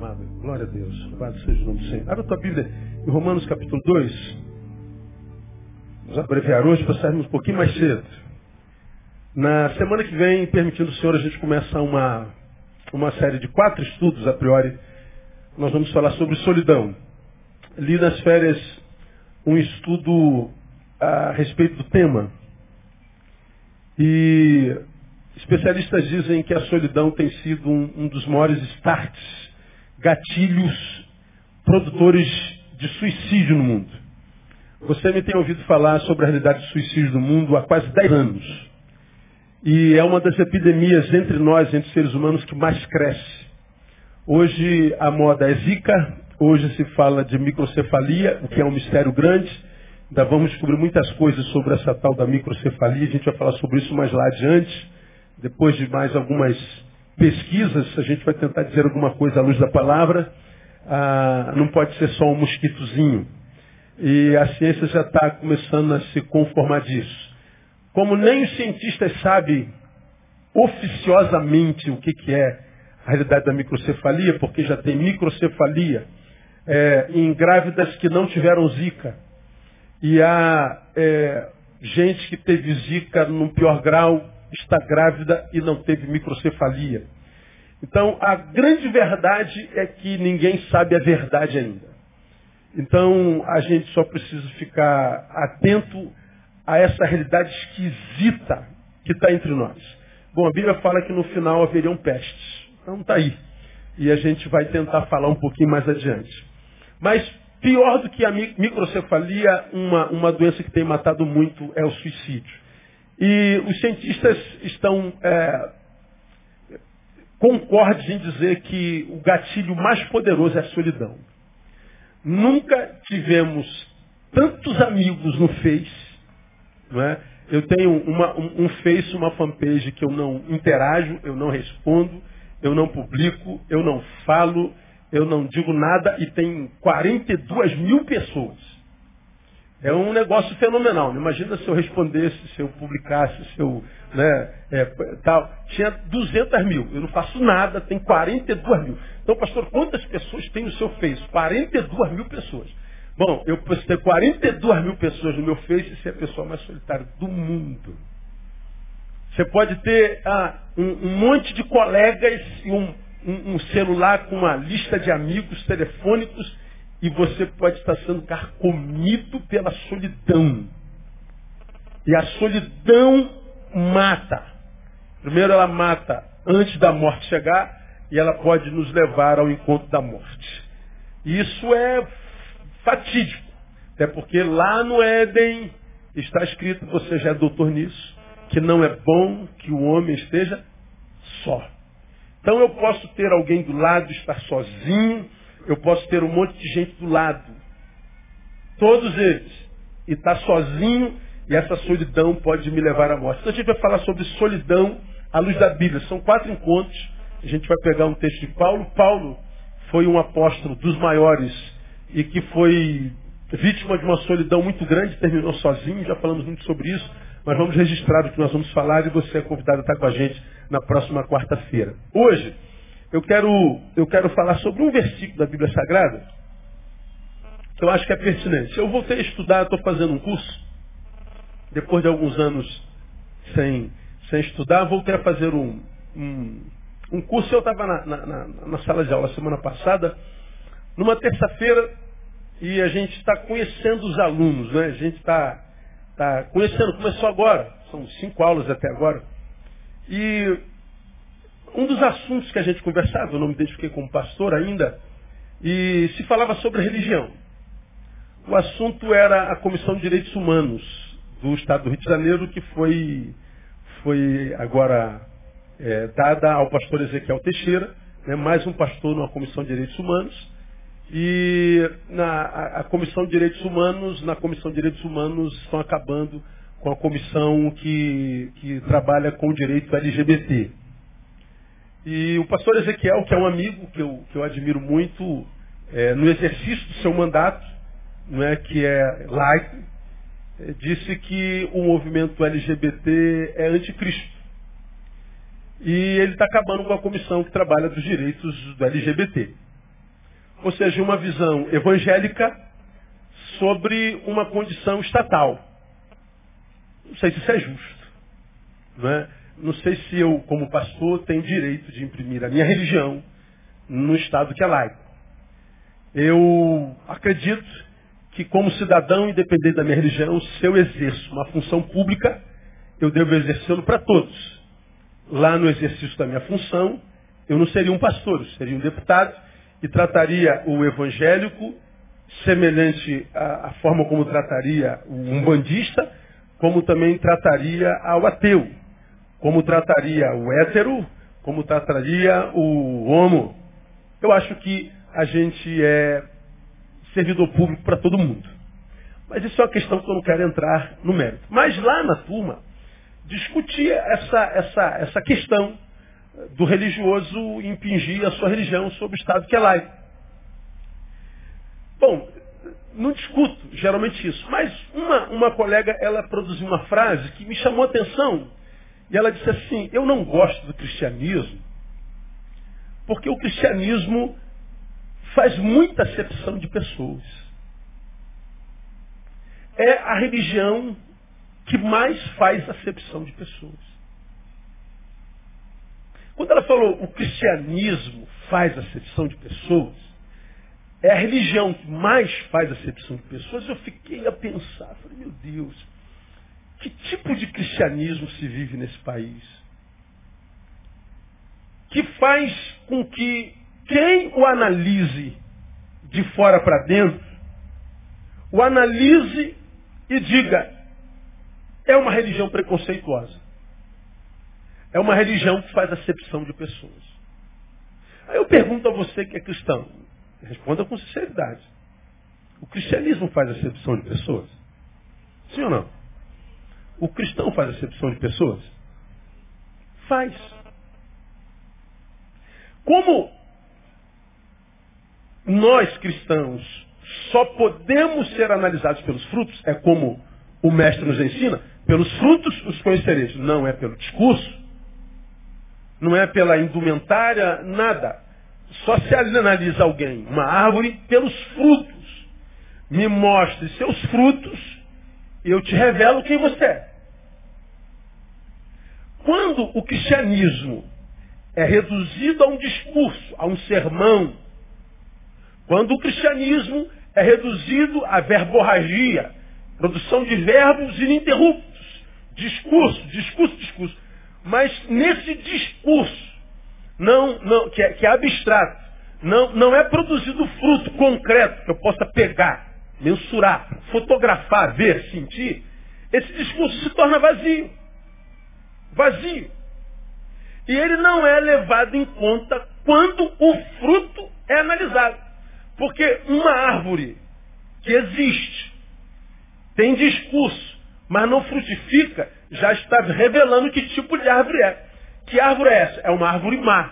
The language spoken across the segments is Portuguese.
Amado. Glória a Deus. Louvado seja o nome do Senhor. Abra a tua Bíblia em Romanos capítulo 2. Vamos abreviar hoje para sairmos um pouquinho mais cedo. Na semana que vem, permitindo o Senhor, a gente começa uma, uma série de quatro estudos, a priori. Nós vamos falar sobre solidão. Li nas férias um estudo a respeito do tema. E especialistas dizem que a solidão tem sido um, um dos maiores starts, gatilhos produtores de suicídio no mundo. Você me tem ouvido falar sobre a realidade de suicídio no mundo há quase 10 anos. E é uma das epidemias entre nós, entre seres humanos, que mais cresce. Hoje a moda é zika, hoje se fala de microcefalia, o que é um mistério grande. Ainda vamos descobrir muitas coisas sobre essa tal da microcefalia, a gente vai falar sobre isso mais lá adiante. Depois de mais algumas pesquisas, a gente vai tentar dizer alguma coisa à luz da palavra. Ah, não pode ser só um mosquitozinho. E a ciência já está começando a se conformar disso. Como nem os cientistas sabem oficiosamente o que, que é a realidade da microcefalia, porque já tem microcefalia é, em grávidas que não tiveram zika. E há é, gente que teve zika no pior grau, está grávida e não teve microcefalia. Então, a grande verdade é que ninguém sabe a verdade ainda. Então, a gente só precisa ficar atento a essa realidade esquisita que está entre nós. Bom, a Bíblia fala que no final haveriam pestes. Então, está aí. E a gente vai tentar falar um pouquinho mais adiante. Mas Pior do que a microcefalia, uma, uma doença que tem matado muito é o suicídio. E os cientistas estão é, concordes em dizer que o gatilho mais poderoso é a solidão. Nunca tivemos tantos amigos no Face. Não é? Eu tenho uma, um, um Face, uma fanpage que eu não interajo, eu não respondo, eu não publico, eu não falo, eu não digo nada e tem 42 mil pessoas. É um negócio fenomenal. Imagina se eu respondesse, se eu publicasse, se eu. Né, é, tal. Tinha 200 mil. Eu não faço nada, tem 42 mil. Então, pastor, quantas pessoas tem no seu Face? 42 mil pessoas. Bom, eu posso ter 42 mil pessoas no meu Face e ser a pessoa mais solitária do mundo. Você pode ter ah, um, um monte de colegas e um um, um celular com uma lista de amigos telefônicos e você pode estar sendo carcomido pela solidão. E a solidão mata. Primeiro ela mata antes da morte chegar e ela pode nos levar ao encontro da morte. Isso é fatídico. Até porque lá no Éden está escrito, você já é doutor nisso, que não é bom que o homem esteja só. Então eu posso ter alguém do lado, estar sozinho, eu posso ter um monte de gente do lado. Todos eles. E estar sozinho, e essa solidão pode me levar à morte. Então a gente vai falar sobre solidão à luz da Bíblia. São quatro encontros. A gente vai pegar um texto de Paulo. Paulo foi um apóstolo dos maiores e que foi vítima de uma solidão muito grande, terminou sozinho, já falamos muito sobre isso. Mas vamos registrar o que nós vamos falar e você é convidado a estar com a gente na próxima quarta-feira. Hoje, eu quero, eu quero falar sobre um versículo da Bíblia Sagrada que eu acho que é pertinente. Eu voltei a estudar, estou fazendo um curso, depois de alguns anos sem, sem estudar, voltei a fazer um, um, um curso. Eu estava na, na, na sala de aula semana passada, numa terça-feira, e a gente está conhecendo os alunos, né? A gente está está conhecendo, começou agora, são cinco aulas até agora. E um dos assuntos que a gente conversava, eu não me identifiquei como pastor ainda, e se falava sobre religião. O assunto era a Comissão de Direitos Humanos do Estado do Rio de Janeiro, que foi, foi agora é, dada ao pastor Ezequiel Teixeira, né, mais um pastor numa Comissão de Direitos Humanos. E na, a, a, Comissão de Direitos Humanos, na Comissão de Direitos Humanos estão acabando com a comissão que, que trabalha com o direito LGBT. E o pastor Ezequiel, que é um amigo que eu, que eu admiro muito, é, no exercício do seu mandato, não é, que é laico, é, disse que o movimento LGBT é anticristo. e ele está acabando com a comissão que trabalha dos direitos do LGBT. Ou seja, uma visão evangélica sobre uma condição estatal. Não sei se isso é justo. Não, é? Não sei se eu, como pastor, tenho direito de imprimir a minha religião no Estado que é laico. Eu acredito que, como cidadão, independente da minha religião, se eu exerço uma função pública, eu devo exercê-lo para todos. Lá no exercício da minha função, eu não seria um pastor, eu seria um deputado e trataria o evangélico semelhante à, à forma como trataria um bandista, como também trataria ao ateu, como trataria o hétero, como trataria o homo. Eu acho que a gente é servidor público para todo mundo. Mas isso é uma questão que eu não quero entrar no mérito. Mas lá na turma, discutia essa, essa, essa questão do religioso impingir a sua religião sobre o Estado que é. Bom, não discuto geralmente isso, mas uma, uma colega, ela produziu uma frase que me chamou a atenção, e ela disse assim, eu não gosto do cristianismo, porque o cristianismo faz muita acepção de pessoas. É a religião que mais faz acepção de pessoas. Quando ela falou o cristianismo faz acepção de pessoas, é a religião que mais faz acepção de pessoas, eu fiquei a pensar, falei, meu Deus, que tipo de cristianismo se vive nesse país? Que faz com que quem o analise de fora para dentro, o analise e diga, é uma religião preconceituosa. É uma religião que faz acepção de pessoas. Aí eu pergunto a você que é cristão, responda com sinceridade. O cristianismo faz acepção de pessoas? Sim ou não? O cristão faz acepção de pessoas? Faz. Como nós cristãos só podemos ser analisados pelos frutos, é como o mestre nos ensina, pelos frutos os conhecereis. Não é pelo discurso, não é pela indumentária, nada. Só se analisa alguém, uma árvore, pelos frutos. Me mostre seus frutos eu te revelo quem você é. Quando o cristianismo é reduzido a um discurso, a um sermão, quando o cristianismo é reduzido a verborragia, produção de verbos ininterruptos, discurso, discurso, discurso. Mas nesse discurso, não, não, que, é, que é abstrato, não, não é produzido fruto concreto que eu possa pegar, mensurar, fotografar, ver, sentir, esse discurso se torna vazio. Vazio. E ele não é levado em conta quando o fruto é analisado. Porque uma árvore que existe, tem discurso, mas não frutifica, já está revelando que tipo de árvore é. Que árvore é essa? É uma árvore má.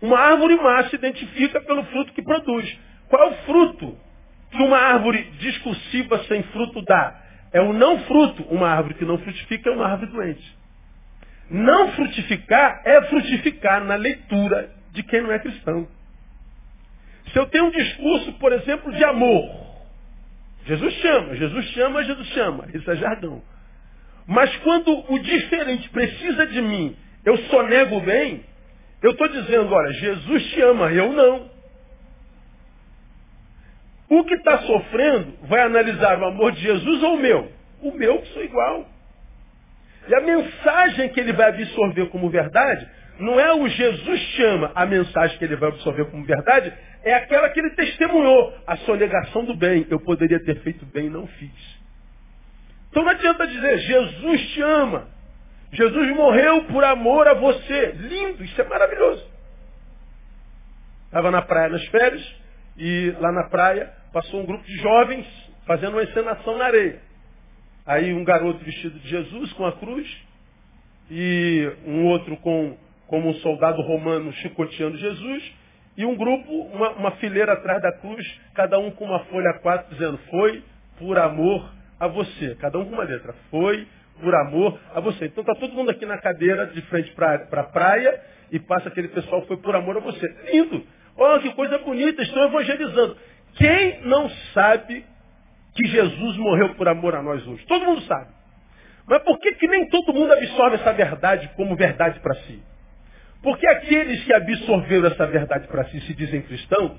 Uma árvore má se identifica pelo fruto que produz. Qual é o fruto que uma árvore discursiva sem fruto dá? É o não fruto. Uma árvore que não frutifica é uma árvore doente. Não frutificar é frutificar na leitura de quem não é cristão. Se eu tenho um discurso, por exemplo, de amor, Jesus chama, Jesus chama, Jesus chama, isso é jargão. Mas quando o diferente precisa de mim, eu só nego bem, eu estou dizendo, olha, Jesus te ama, eu não. O que está sofrendo vai analisar o amor de Jesus ou o meu? O meu que sou igual. E a mensagem que ele vai absorver como verdade não é o Jesus chama, a mensagem que ele vai absorver como verdade, é aquela que ele testemunhou, a sonegação do bem. Eu poderia ter feito bem e não fiz. Então não adianta dizer, Jesus te ama. Jesus morreu por amor a você. Lindo, isso é maravilhoso. Estava na praia nas férias, e lá na praia passou um grupo de jovens fazendo uma encenação na areia. Aí um garoto vestido de Jesus com a cruz, e um outro com como um soldado romano chicoteando Jesus, e um grupo, uma, uma fileira atrás da cruz, cada um com uma folha quatro, dizendo, foi por amor a você. Cada um com uma letra. Foi por amor a você. Então está todo mundo aqui na cadeira de frente para a praia e passa aquele pessoal foi por amor a você. Lindo! Olha que coisa bonita, estão evangelizando. Quem não sabe que Jesus morreu por amor a nós hoje? Todo mundo sabe. Mas por que, que nem todo mundo absorve essa verdade como verdade para si? Porque aqueles que absorveram essa verdade para si se dizem cristãos,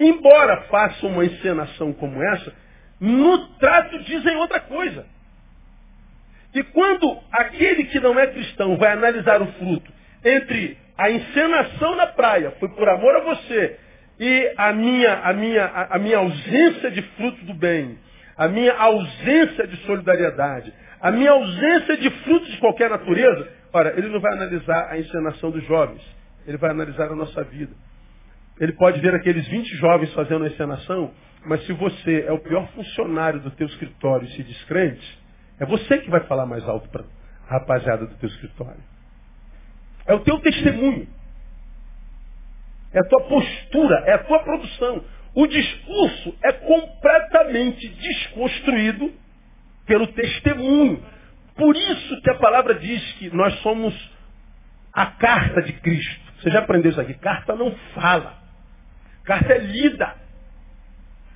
embora façam uma encenação como essa, no trato dizem outra coisa. E quando aquele que não é cristão vai analisar o fruto entre a encenação na praia, foi por amor a você, e a minha, a minha, a minha ausência de fruto do bem, a minha ausência de solidariedade, a minha ausência de frutos de qualquer natureza, ora, ele não vai analisar a encenação dos jovens, ele vai analisar a nossa vida. Ele pode ver aqueles 20 jovens fazendo a encenação, mas se você é o pior funcionário do teu escritório e se descrente, é você que vai falar mais alto para a rapaziada do teu escritório. É o teu testemunho. É a tua postura, é a tua produção. O discurso é completamente desconstruído pelo testemunho. Por isso que a palavra diz que nós somos a carta de Cristo. Você já aprendeu isso aqui? Carta não fala. Carta é lida.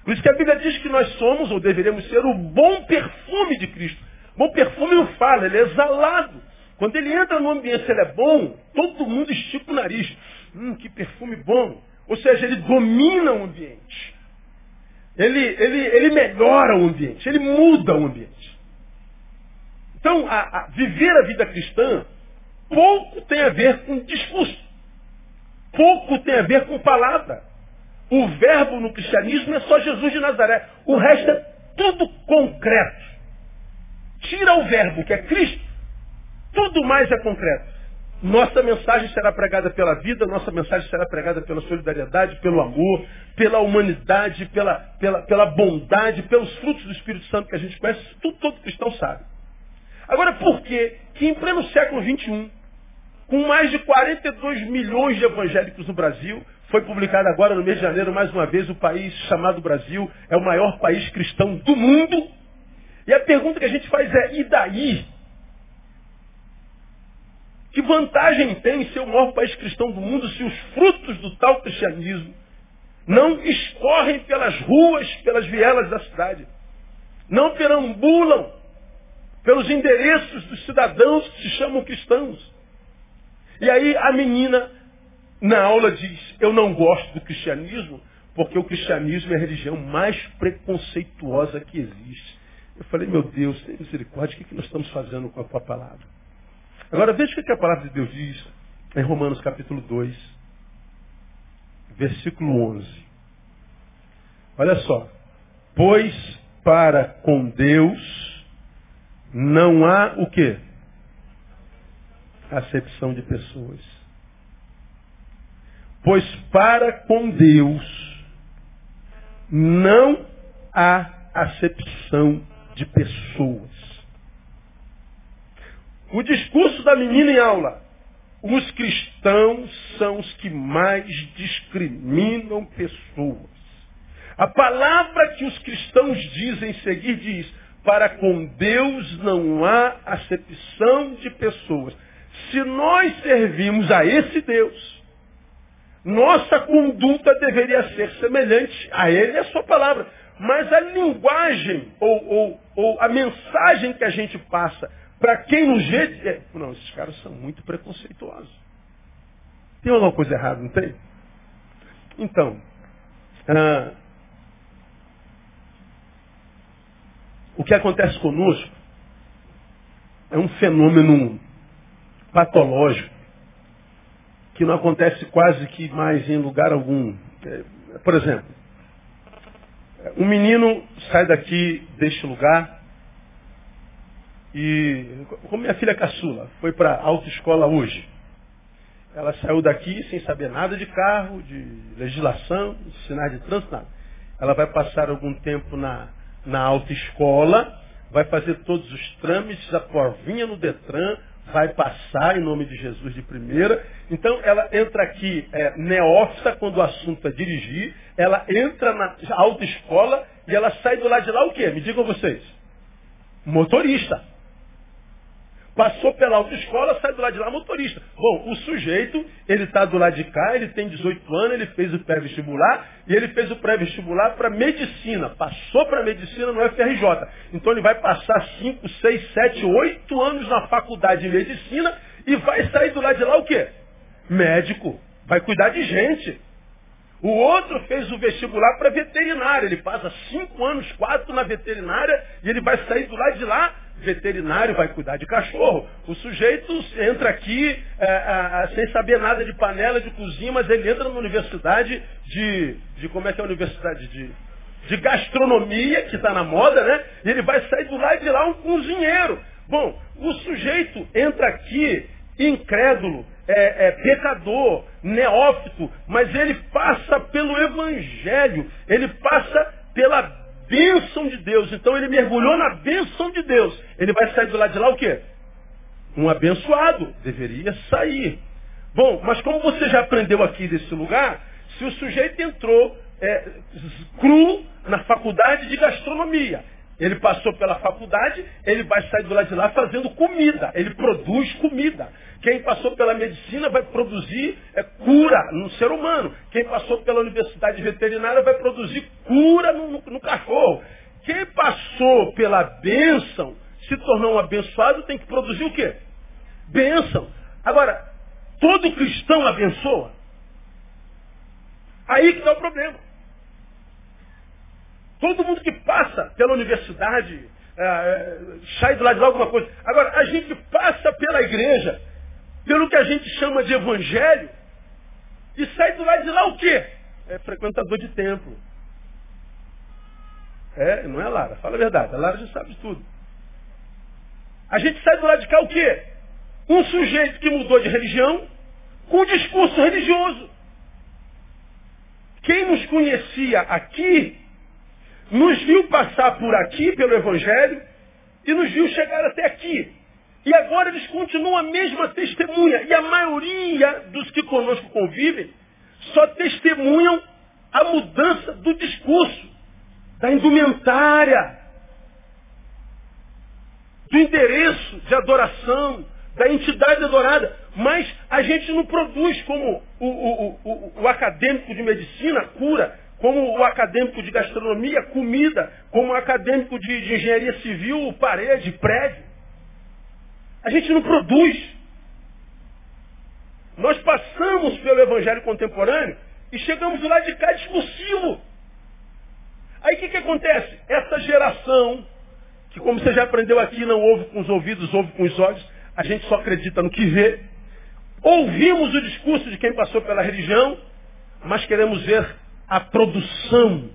Por isso que a Bíblia diz que nós somos, ou deveríamos ser, o bom perfume de Cristo. Bom perfume não fala, ele é exalado. Quando ele entra no ambiente, ele é bom, todo mundo estica o nariz. Hum, que perfume bom. Ou seja, ele domina o ambiente. Ele, ele, ele melhora o ambiente, ele muda o ambiente. Então, a, a viver a vida cristã pouco tem a ver com discurso. Pouco tem a ver com palavra. O verbo no cristianismo é só Jesus de Nazaré. O resto é tudo concreto. Tira o verbo, que é Cristo, tudo mais é concreto. Nossa mensagem será pregada pela vida, nossa mensagem será pregada pela solidariedade, pelo amor, pela humanidade, pela, pela, pela bondade, pelos frutos do Espírito Santo que a gente conhece, tudo todo cristão sabe. Agora, por que que em pleno século XXI, com mais de 42 milhões de evangélicos no Brasil, foi publicado agora no mês de janeiro, mais uma vez, o país chamado Brasil é o maior país cristão do mundo. E a pergunta que a gente faz é, e daí? Que vantagem tem ser o maior país cristão do mundo se os frutos do tal cristianismo não escorrem pelas ruas, pelas vielas da cidade? Não perambulam pelos endereços dos cidadãos que se chamam cristãos? E aí a menina na aula diz, eu não gosto do cristianismo, porque o cristianismo é a religião mais preconceituosa que existe. Eu falei, meu Deus, tem misericórdia, o que nós estamos fazendo com a tua palavra? Agora veja o que a palavra de Deus diz em Romanos capítulo 2, versículo 11. Olha só. Pois para com Deus não há o quê? Acepção de pessoas. Pois para com Deus não há acepção de pessoas. O discurso da menina em aula. Os cristãos são os que mais discriminam pessoas. A palavra que os cristãos dizem seguir diz: para com Deus não há acepção de pessoas. Se nós servimos a esse Deus, nossa conduta deveria ser semelhante a Ele e a Sua palavra. Mas a linguagem ou, ou, ou a mensagem que a gente passa para quem nos vê, é, não, esses caras são muito preconceituosos. Tem alguma coisa errada, não tem? Então, ah, o que acontece conosco é um fenômeno patológico que não acontece quase que mais em lugar algum. É, por exemplo, um menino sai daqui deste lugar, e como minha filha caçula foi para a autoescola hoje. Ela saiu daqui sem saber nada de carro, de legislação, de sinais de trânsito, nada. Ela vai passar algum tempo na, na autoescola, vai fazer todos os trâmites, a porvinha no Detran, vai passar em nome de Jesus de primeira. Então ela entra aqui é, neófita quando o assunto é dirigir, ela entra na autoescola e ela sai do lado de lá o quê? Me digam vocês. Motorista. Passou pela autoescola, sai do lado de lá motorista. Bom, o sujeito, ele está do lado de cá, ele tem 18 anos, ele fez o pré-vestibular e ele fez o pré-vestibular para medicina. Passou para medicina no FRJ. Então ele vai passar 5, 6, 7, 8 anos na faculdade de medicina e vai sair do lado de lá o quê? Médico. Vai cuidar de gente. O outro fez o vestibular para veterinária. Ele passa cinco anos, quatro na veterinária, e ele vai sair do lado de lá, veterinário, vai cuidar de cachorro. O sujeito entra aqui é, é, sem saber nada de panela, de cozinha, mas ele entra numa universidade de. de como é que é a universidade? De, de gastronomia, que está na moda, né? E ele vai sair do lado de lá um cozinheiro. Bom, o sujeito entra aqui incrédulo, é, é, pecador, neófito, mas ele passa pelo Evangelho, ele passa pela bênção de Deus. Então ele mergulhou na bênção de Deus. Ele vai sair do lado de lá o quê? Um abençoado. Deveria sair. Bom, mas como você já aprendeu aqui desse lugar, se o sujeito entrou é, cru na faculdade de gastronomia, ele passou pela faculdade, ele vai sair do lado de lá fazendo comida. Ele produz comida. Quem passou pela medicina vai produzir é, cura no ser humano. Quem passou pela universidade veterinária vai produzir cura no, no, no cachorro. Quem passou pela bênção, se tornou um abençoado, tem que produzir o quê? Bênção. Agora, todo cristão abençoa? Aí que está o problema. Todo mundo que passa pela universidade é, sai do lado de lá alguma coisa. Agora, a gente passa pela igreja, pelo que a gente chama de evangelho, e sai do lado de lá o quê? É frequentador de templo. É, não é Lara, fala a verdade. A Lara já sabe tudo. A gente sai do lado de cá o quê? Um sujeito que mudou de religião com um discurso religioso. Quem nos conhecia aqui nos viu passar por aqui pelo Evangelho e nos viu chegar até aqui. E agora eles continuam a mesma testemunha. E a maioria dos que conosco convivem só testemunham a mudança do discurso, da indumentária, do endereço de adoração, da entidade adorada. Mas a gente não produz como o, o, o, o acadêmico de medicina cura como o acadêmico de gastronomia, comida, como o acadêmico de, de engenharia civil, parede, prédio. A gente não produz. Nós passamos pelo evangelho contemporâneo e chegamos lado de cá discursivo. Aí o que, que acontece? Essa geração, que como você já aprendeu aqui, não ouve com os ouvidos, ouve com os olhos, a gente só acredita no que vê. Ouvimos o discurso de quem passou pela religião, mas queremos ver a produção,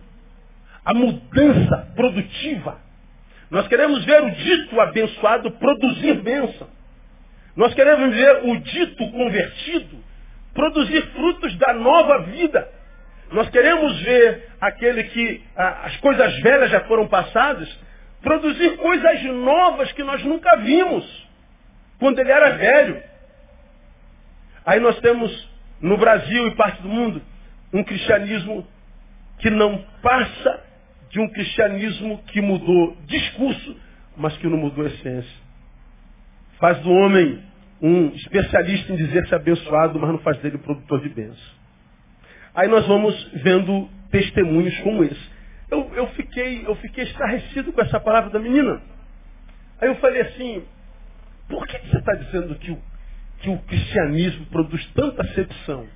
a mudança produtiva. Nós queremos ver o dito abençoado produzir bênção. Nós queremos ver o dito convertido produzir frutos da nova vida. Nós queremos ver aquele que as coisas velhas já foram passadas, produzir coisas novas que nós nunca vimos quando ele era velho. Aí nós temos no Brasil e parte do mundo um cristianismo que não passa de um cristianismo que mudou discurso, mas que não mudou essência. Faz do homem um especialista em dizer-se abençoado, mas não faz dele produtor de bênção. Aí nós vamos vendo testemunhos como esse. Eu, eu, fiquei, eu fiquei estarrecido com essa palavra da menina. Aí eu falei assim, por que você está dizendo que o, que o cristianismo produz tanta acepção?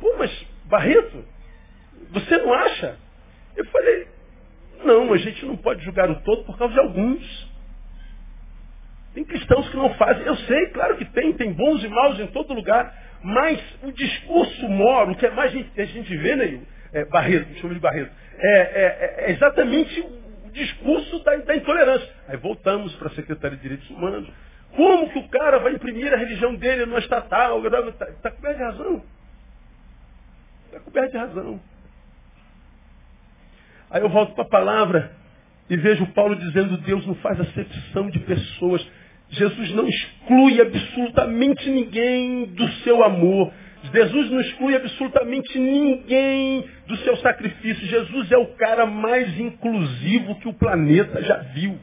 Pô, mas Barreto, você não acha? Eu falei, não, a gente não pode julgar o todo por causa de alguns. Tem cristãos que não fazem. Eu sei, claro que tem, tem bons e maus em todo lugar. Mas o discurso moro, o que é mais a gente vê, né, é, Barreto, me chama de Barreto, é, é, é exatamente o discurso da, da intolerância. Aí voltamos para a Secretaria de Direitos Humanos. Como que o cara vai imprimir a religião dele no estatal? Está tá coberto de razão. Está coberto de razão. Aí eu volto para a palavra e vejo Paulo dizendo, Deus não faz acepção de pessoas. Jesus não exclui absolutamente ninguém do seu amor. Jesus não exclui absolutamente ninguém do seu sacrifício. Jesus é o cara mais inclusivo que o planeta já viu.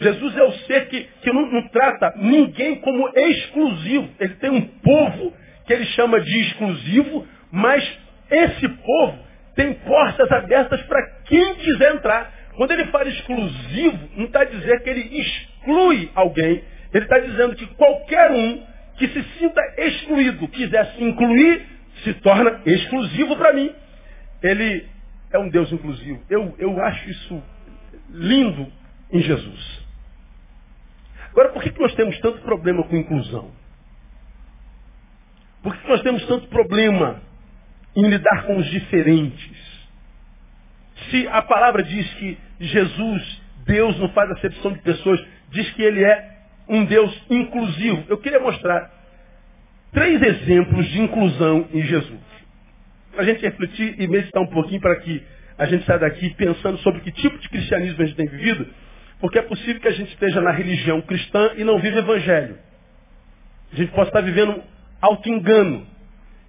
Jesus é o ser que, que não, não trata ninguém como exclusivo. Ele tem um povo que ele chama de exclusivo, mas esse povo tem portas abertas para quem quiser entrar. Quando ele fala exclusivo, não está dizendo que ele exclui alguém. Ele está dizendo que qualquer um que se sinta excluído, quiser se incluir, se torna exclusivo para mim. Ele é um Deus inclusivo. Eu, eu acho isso lindo em Jesus. Agora, por que, que nós temos tanto problema com inclusão? Por que, que nós temos tanto problema em lidar com os diferentes? Se a palavra diz que Jesus, Deus, não faz acepção de pessoas, diz que Ele é um Deus inclusivo. Eu queria mostrar três exemplos de inclusão em Jesus. Para a gente refletir e meditar um pouquinho para que a gente saia daqui pensando sobre que tipo de cristianismo a gente tem vivido, porque é possível que a gente esteja na religião cristã e não vive evangelho. A gente pode estar vivendo auto-engano.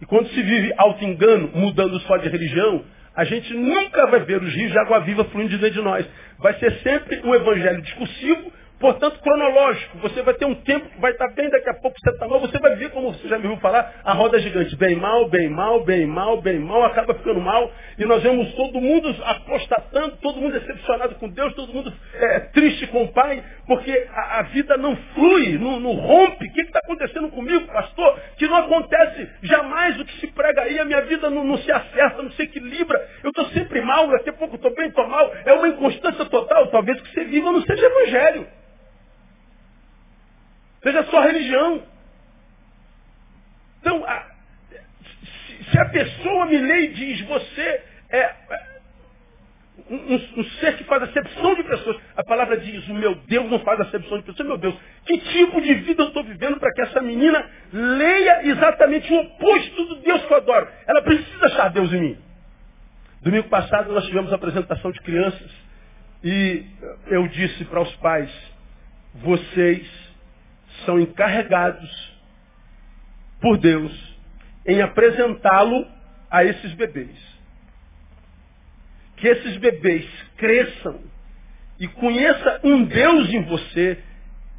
E quando se vive auto-engano, mudando só de religião, a gente nunca vai ver os rios de água viva fluindo dentro de nós. Vai ser sempre um evangelho discursivo, Portanto, cronológico, você vai ter um tempo que vai estar bem, daqui a pouco você está mal, você vai ver, como você já me ouviu falar, a roda gigante. Bem mal, bem mal, bem mal, bem mal, acaba ficando mal. E nós vemos todo mundo apostatando, todo mundo decepcionado com Deus, todo mundo é, triste com o Pai, porque a, a vida não flui, não, não rompe. O que está acontecendo comigo, pastor? Que não acontece jamais o que se prega aí, a minha vida não, não se acerta, não se equilibra. Eu estou sempre mal, daqui a pouco estou bem, estou mal. É uma inconstância total. Talvez que você viva não seja evangelho. Seja só religião. Então, a, se, se, a pessoa me lê e diz, você é, é um, um, ser que faz acepção de pessoas. A palavra diz, o meu Deus não faz acepção de pessoas. Meu Deus, que tipo de vida eu estou vivendo para que essa menina leia exatamente o oposto do Deus que eu adoro? Ela precisa achar Deus em mim. Domingo passado nós tivemos a apresentação de crianças e eu disse para os pais, vocês são encarregados por Deus em apresentá-lo a esses bebês. Que esses bebês cresçam e conheça um Deus em você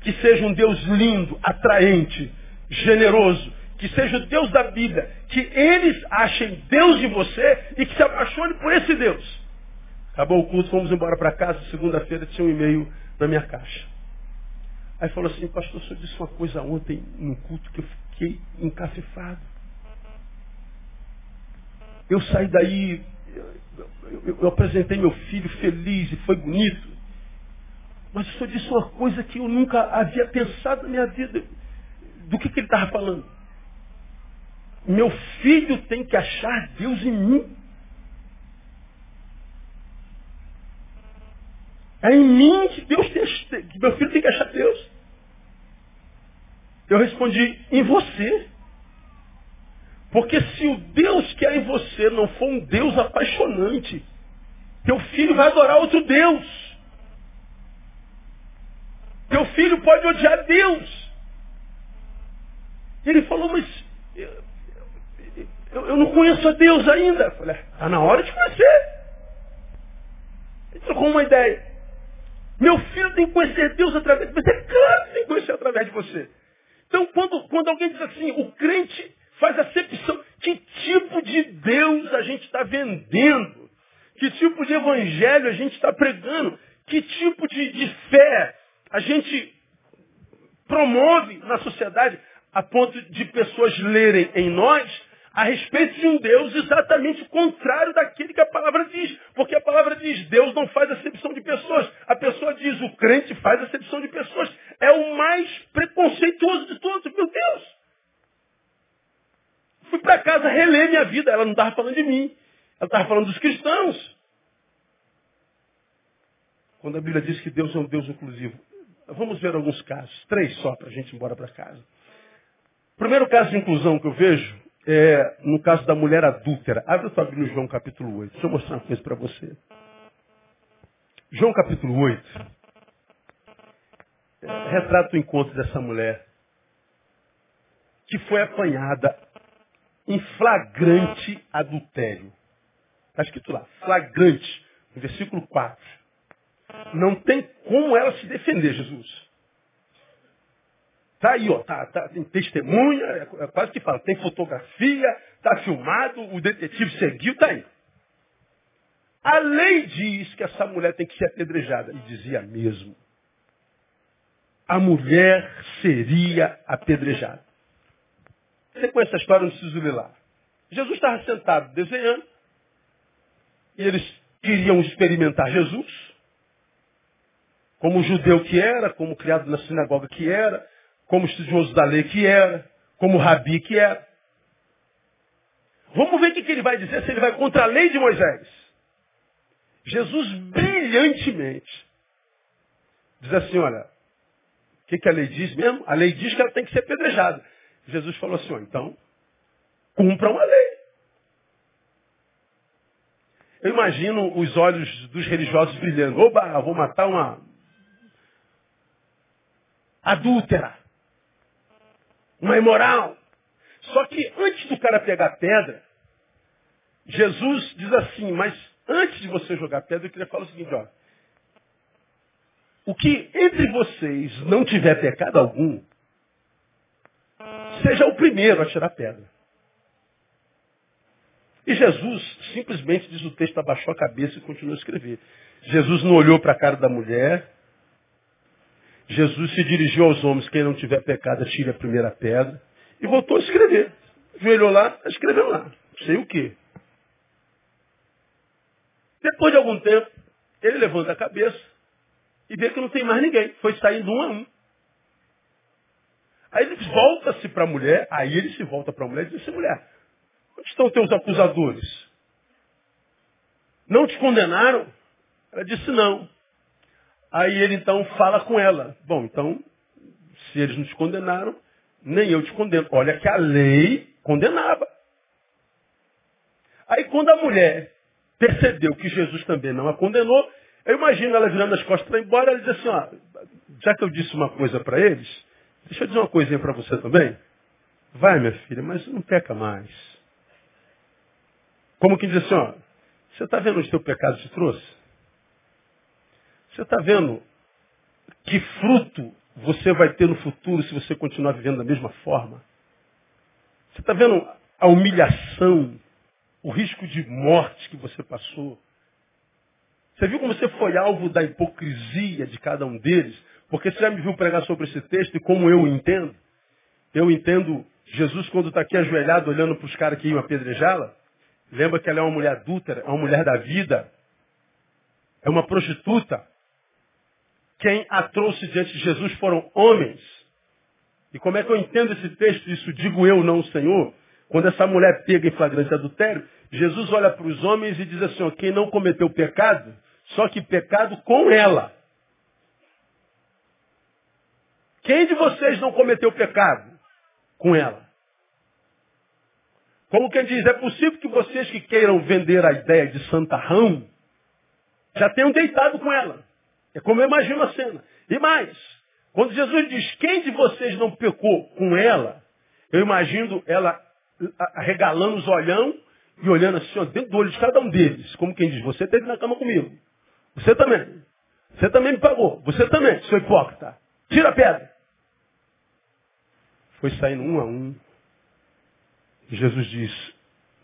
que seja um Deus lindo, atraente, generoso, que seja o Deus da vida, que eles achem Deus em você e que se apaixone por esse Deus. Acabou o culto, fomos embora para casa, segunda-feira tinha um e-mail na minha caixa. Aí falou assim, pastor, o senhor disse uma coisa ontem no culto que eu fiquei encafifado. Eu saí daí, eu, eu, apresentei meu filho feliz e foi bonito. Mas o senhor disse uma coisa que eu nunca havia pensado na minha vida. Do que, que ele estava falando? Meu filho tem que achar Deus em mim. É em mim que Deus tem, que meu filho tem que achar Deus. Eu respondi, em você. Porque se o Deus que há em você não for um Deus apaixonante, teu filho vai adorar outro Deus. Teu filho pode odiar Deus. Ele falou, mas eu, eu, eu não conheço a Deus ainda. Eu falei, está na hora de conhecer. Ele trocou uma ideia. Meu filho tem que conhecer Deus através de você. É claro que tem que conhecer através de você. Então, quando, quando alguém diz assim, o crente faz acepção, que tipo de Deus a gente está vendendo? Que tipo de evangelho a gente está pregando? Que tipo de, de fé a gente promove na sociedade a ponto de pessoas lerem em nós a respeito de um Deus exatamente o contrário daquele que a palavra diz. Porque a palavra diz, Deus não faz acepção de pessoas. A pessoa diz, o crente faz acepção de pessoas. É o mais preconceituoso de todos. Meu Deus! Fui para casa reler minha vida. Ela não estava falando de mim. Ela estava falando dos cristãos. Quando a Bíblia diz que Deus é um Deus inclusivo. Vamos ver alguns casos. Três só para a gente ir embora para casa. O primeiro caso de inclusão que eu vejo é, no caso da mulher adúltera. Abre sua Bíblia no João capítulo 8. Deixa eu mostrar uma coisa para você. João capítulo 8 é, retrata o encontro dessa mulher que foi apanhada em flagrante adultério. Está escrito lá, flagrante, no versículo 4. Não tem como ela se defender, Jesus. Tá aí, ó, tá, tá, tem testemunha, é, é quase que fala, tem fotografia, tá filmado, o detetive seguiu, tá aí. A lei diz que essa mulher tem que ser apedrejada. E dizia mesmo. A mulher seria apedrejada. Você conhece a história, não preciso ler lá. Jesus estava sentado desenhando. E eles queriam experimentar Jesus. Como judeu que era, como criado na sinagoga que era, como estudioso da lei que era, como rabi que era. Vamos ver o que ele vai dizer se ele vai contra a lei de Moisés. Jesus brilhantemente diz assim, olha, o que, que, a lei diz mesmo? A lei diz que ela tem que ser apedrejada. Jesus falou assim, então, cumpram a lei. Eu imagino os olhos dos religiosos brilhando. Oba, vou matar uma adúltera, uma imoral. Só que antes do cara pegar pedra, Jesus diz assim, mas Antes de você jogar pedra, eu queria falar o seguinte, ó. O que entre vocês não tiver pecado algum, seja o primeiro a tirar pedra. E Jesus simplesmente, diz o texto, abaixou a cabeça e continuou a escrever. Jesus não olhou para a cara da mulher. Jesus se dirigiu aos homens, quem não tiver pecado, tire a primeira pedra. E voltou a escrever. Joelhou lá, escreveu lá. Não sei o quê. Depois de algum tempo, ele levanta a cabeça e vê que não tem mais ninguém. Foi saindo um a um. Aí ele volta-se para a mulher, aí ele se volta para a mulher e diz assim, mulher, onde estão teus acusadores? Não te condenaram? Ela disse não. Aí ele então fala com ela. Bom, então, se eles não te condenaram, nem eu te condeno. Olha que a lei condenava. Aí quando a mulher percebeu que Jesus também não a condenou, eu imagino ela virando as costas para ir embora, ela diz assim, ó, já que eu disse uma coisa para eles, deixa eu dizer uma coisinha para você também. Vai, minha filha, mas não peca mais. Como que diz assim, ó, você está vendo onde teu pecado te trouxe? Você está vendo que fruto você vai ter no futuro se você continuar vivendo da mesma forma? Você está vendo a humilhação o risco de morte que você passou. Você viu como você foi alvo da hipocrisia de cada um deles? Porque você já me viu pregar sobre esse texto e como eu entendo. Eu entendo Jesus quando está aqui ajoelhado olhando para os caras que iam apedrejá-la. Lembra que ela é uma mulher adúltera, é uma mulher da vida. É uma prostituta. Quem a trouxe diante de Jesus foram homens. E como é que eu entendo esse texto? Isso digo eu, não o Senhor. Quando essa mulher pega em flagrante adultério, Jesus olha para os homens e diz assim, ó, quem não cometeu pecado, só que pecado com ela. Quem de vocês não cometeu pecado? Com ela. Como quem diz, é possível que vocês que queiram vender a ideia de santarrão, já tenham deitado com ela. É como eu imagino a cena. E mais, quando Jesus diz, quem de vocês não pecou com ela, eu imagino ela regalando os olhão e olhando assim, ó, dentro do olho de cada um deles. Como quem diz, você esteve na cama comigo. Você também. Você também me pagou. Você também, seu hipócrita. Tira a pedra. Foi saindo um a um. Jesus diz,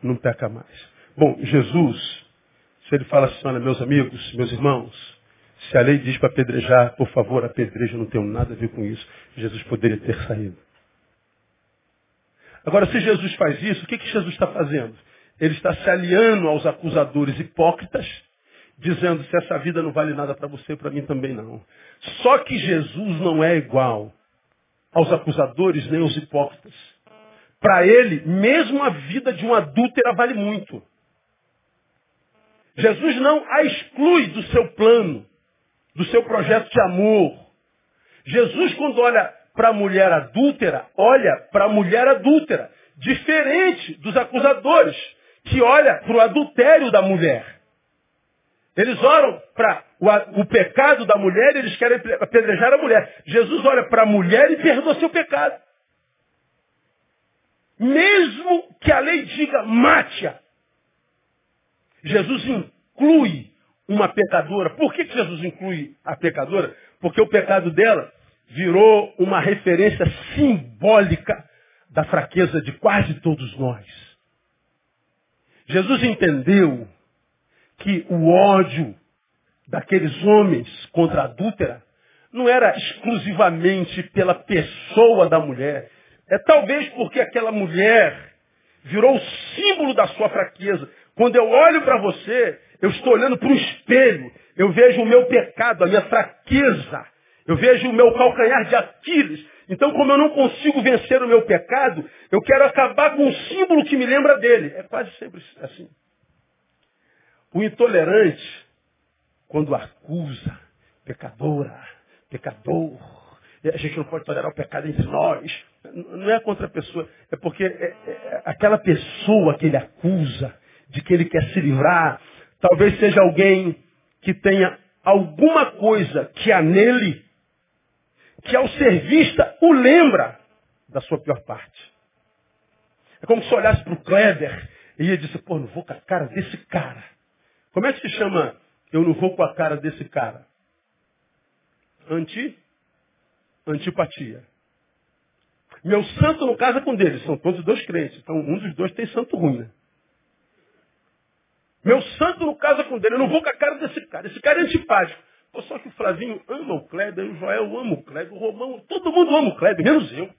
não peca mais. Bom, Jesus, se ele fala assim, olha, meus amigos, meus irmãos, se a lei diz para apedrejar, por favor, apedreja, não tenho nada a ver com isso. Jesus poderia ter saído. Agora, se Jesus faz isso, o que, que Jesus está fazendo? Ele está se aliando aos acusadores hipócritas, dizendo se essa vida não vale nada para você, para mim também não. Só que Jesus não é igual aos acusadores nem aos hipócritas. Para ele, mesmo a vida de um adúltera vale muito. Jesus não a exclui do seu plano, do seu projeto de amor. Jesus, quando olha para a mulher adúltera, olha para a mulher adúltera, diferente dos acusadores, que olha para o adultério da mulher. Eles olham para o, o, pecado da mulher e eles querem apedrejar a mulher. Jesus olha para a mulher e perdoa seu pecado. Mesmo que a lei diga mate-a, Jesus inclui uma pecadora. Por que Jesus inclui a pecadora? Porque o pecado dela virou uma referência simbólica da fraqueza de quase todos nós. Jesus entendeu que o ódio daqueles homens contra a adúltera não era exclusivamente pela pessoa da mulher. É talvez porque aquela mulher virou o símbolo da sua fraqueza. Quando eu olho para você, eu estou olhando para o espelho, eu vejo o meu pecado, a minha fraqueza, eu vejo o meu calcanhar de Aquiles. Então, como eu não consigo vencer o meu pecado, eu quero acabar com um símbolo que me lembra dele. É quase sempre assim. O intolerante, quando acusa, pecadora, pecador, a gente não pode tolerar o pecado entre nós. Não é contra a pessoa, é porque é, é, aquela pessoa que ele acusa, de que ele quer se livrar, talvez seja alguém que tenha alguma coisa que há nele, que ao ser vista o lembra da sua pior parte. É como se olhasse para o Kleber e ia dizer, pô, não vou com a cara desse cara. Como é que se chama eu não vou com a cara desse cara? Anti? Antipatia. Meu santo não casa com deles, são todos dois crentes. Então um dos dois tem santo ruim, né? Meu santo não casa com dele, eu não vou com a cara desse cara. Esse cara é antipático. Pô, só que o Flavinho ama o Kleber, o Joel ama o Kleber, o Romão, todo mundo ama o Kleber, menos eu.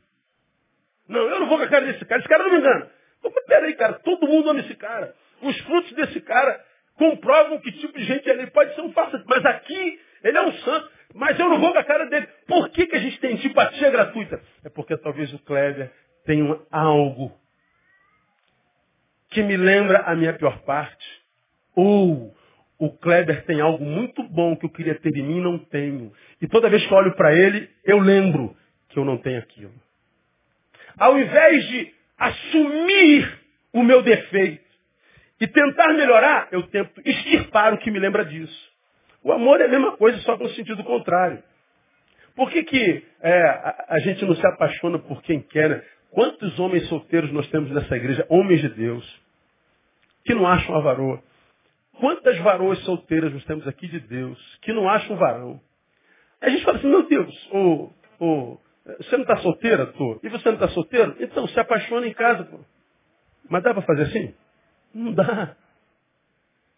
Não, eu não vou com a cara desse cara, esse cara não me engana. Pô, peraí, cara, todo mundo ama esse cara. Os frutos desse cara comprovam que tipo de gente ele pode ser um farsante. Mas aqui, ele é um santo, mas eu não vou com a cara dele. Por que, que a gente tem antipatia gratuita? É porque talvez o Kleber tenha algo que me lembra a minha pior parte. Ou o Kleber tem algo muito bom que eu queria ter em mim e não tenho. E toda vez que eu olho para ele, eu lembro que eu não tenho aquilo. Ao invés de assumir o meu defeito e tentar melhorar, eu tento extirpar o que me lembra disso. O amor é a mesma coisa, só que no sentido contrário. Por que, que é, a, a, gente não se apaixona por quem quer? Né? Quantos homens solteiros nós temos nessa igreja, homens de Deus, que não acham a varoa? Quantas varoas solteiras nós temos aqui de Deus que não acham varão? A gente fala assim, meu Deus, você não está solteira? Tô. E você não está solteiro? Então, se apaixona em casa. Pô. Mas dá para fazer assim? Não dá.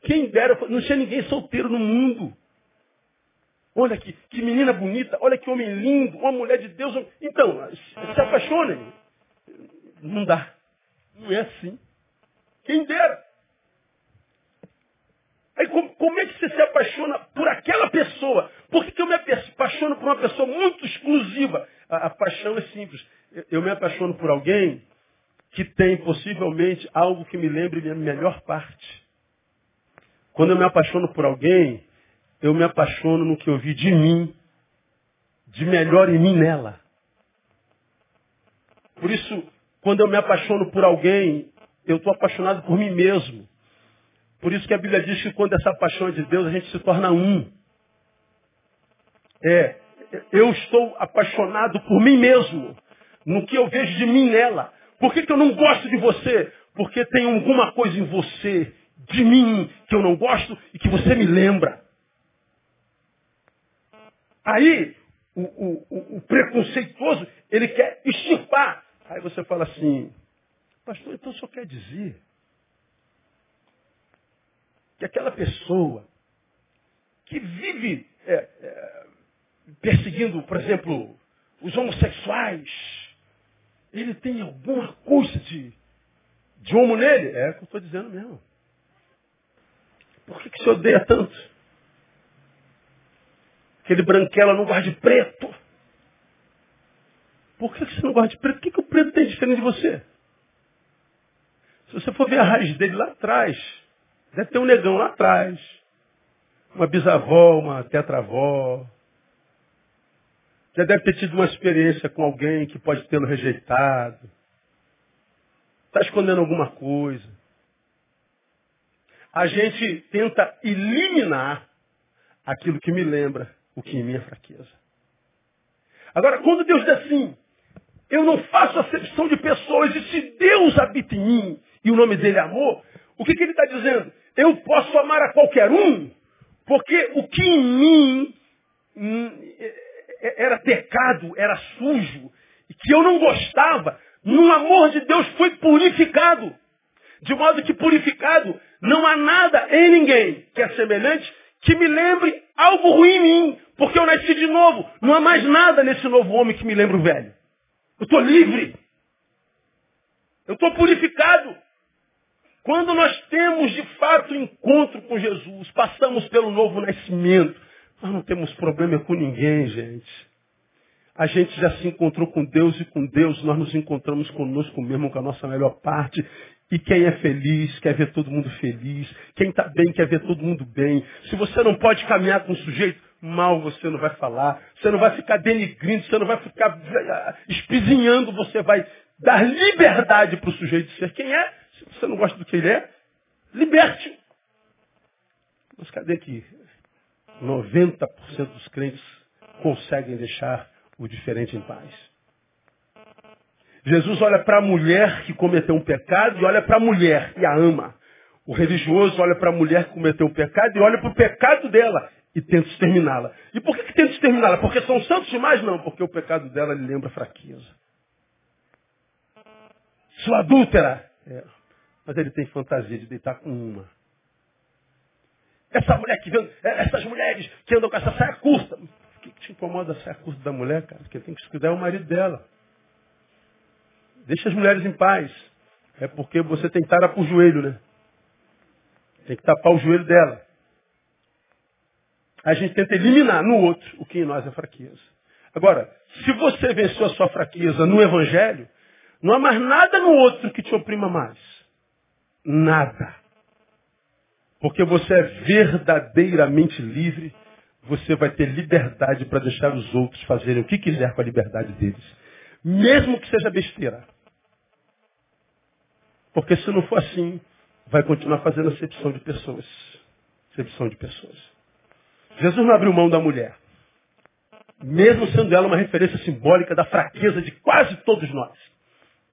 Quem dera, não tinha ninguém solteiro no mundo. Olha que, que menina bonita, olha que homem lindo, uma mulher de Deus. Então, se apaixonem. Não dá. Não é assim. Quem dera. Aí como, como, é que você se apaixona por aquela pessoa? Por que, que eu me apaixono por uma pessoa muito exclusiva? A, a paixão é simples. Eu, eu, me apaixono por alguém que tem possivelmente algo que me lembre minha melhor parte. Quando eu me apaixono por alguém, eu me apaixono no que eu vi de mim, de melhor em mim nela. Por isso, quando eu me apaixono por alguém, eu estou apaixonado por mim mesmo. Por isso que a Bíblia diz que quando essa paixão é de Deus, a gente se torna um. É, eu estou apaixonado por mim mesmo, no que eu vejo de mim nela. Por que, que eu não gosto de você? Porque tem alguma coisa em você, de mim, que eu não gosto e que você me lembra. Aí, o, o, o preconceituoso, ele quer extirpar. Aí você fala assim, pastor, então só quer dizer que aquela pessoa que vive é, é, perseguindo, por exemplo, os homossexuais, ele tem alguma coisa de, de homo nele? É o que eu estou dizendo mesmo. Por que, que se odeia tanto? Aquele branquela não gosta de preto. Por que, que você não gosta de preto? O que, que o preto tem diferente de você? Se você for ver a raiz dele lá atrás, Deve ter um negão lá atrás. Uma bisavó, uma tetravó. Já deve ter tido uma experiência com alguém que pode tê-lo rejeitado. Está escondendo alguma coisa. A gente tenta eliminar aquilo que me lembra o que em mim é fraqueza. Agora, quando Deus diz assim, eu não faço acepção de pessoas, e se Deus habita em mim, e o nome dele é amor, o que, que ele está dizendo? Eu posso amar a qualquer um, Porque o que em mim hum, era pecado, era sujo, e que eu não gostava, no amor de Deus foi purificado. De modo que purificado, não há nada em ninguém que é semelhante que me lembre algo ruim em mim, porque eu nasci de novo. Não há mais nada nesse novo homem que me lembre o velho. Eu estou livre. Eu estou purificado. Quando nós temos de fato encontro com Jesus, passamos pelo novo nascimento, nós não temos problema com ninguém, gente. A gente já se encontrou com Deus e com Deus nós nos encontramos conosco mesmo, com a nossa melhor parte. E quem é feliz quer ver todo mundo feliz. Quem está bem quer ver todo mundo bem. Se você não pode caminhar com o sujeito, mal você não vai falar. Você não vai ficar denigrindo, você não vai ficar eh, espizinhando, você vai dar liberdade para o sujeito ser quem é. Você não gosta do que ele é, liberte. Mas cadê que 90% dos crentes conseguem deixar o diferente em paz. Jesus olha para a mulher que cometeu um pecado e olha para a mulher e a ama. O religioso olha para a mulher que cometeu um pecado e olha para o pecado dela e tenta exterminá-la. E por que, que tenta exterminá-la? Porque são santos demais? Não, porque o pecado dela lhe lembra fraqueza. Sua adúltera. É. Mas ele tem fantasia de deitar com uma. Essa mulher que vem, é, essas mulheres que andam com essa saia curta que, que te incomoda a curso da mulher, cara? Porque tem que cuidar é o marido dela. Deixa as mulheres em paz. É porque você tem que estar por joelho, né? Tem que tapar o joelho dela. A gente tenta eliminar no outro o que em nós é fraqueza. Agora, se você venceu a sua fraqueza no Evangelho, não há mais nada no outro que te oprima mais. Nada. Porque você é verdadeiramente livre você vai ter liberdade para deixar os outros fazerem o que quiser com a liberdade deles. Mesmo que seja besteira. Porque se não for assim, vai continuar fazendo acepção de pessoas. Acepção de pessoas. Jesus não abriu mão da mulher. Mesmo sendo ela uma referência simbólica da fraqueza de quase todos nós.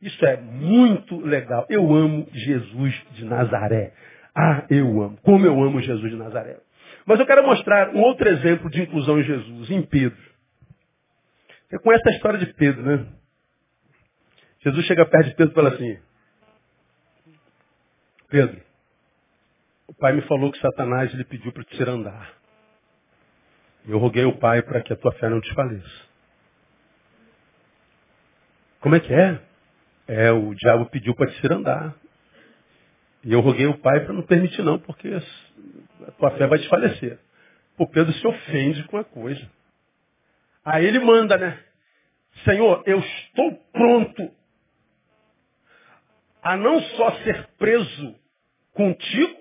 Isso é muito legal. Eu amo Jesus de Nazaré. Ah, eu amo. Como eu amo Jesus de Nazaré. Mas eu quero mostrar um outro exemplo de inclusão em Jesus, em Pedro. Você conhece a história de Pedro, né? Jesus chega perto de Pedro e fala assim, Pedro, o pai me falou que Satanás lhe pediu para te ser andar. Eu roguei ao pai para que a tua fé não desfaleça. Como é que é? É, o diabo pediu para te andar. E eu roguei ao pai para não permitir não, porque a tua fé vai desfalecer. O Pedro se ofende com a coisa. Aí ele manda, né? Senhor, eu estou pronto a não só ser preso contigo,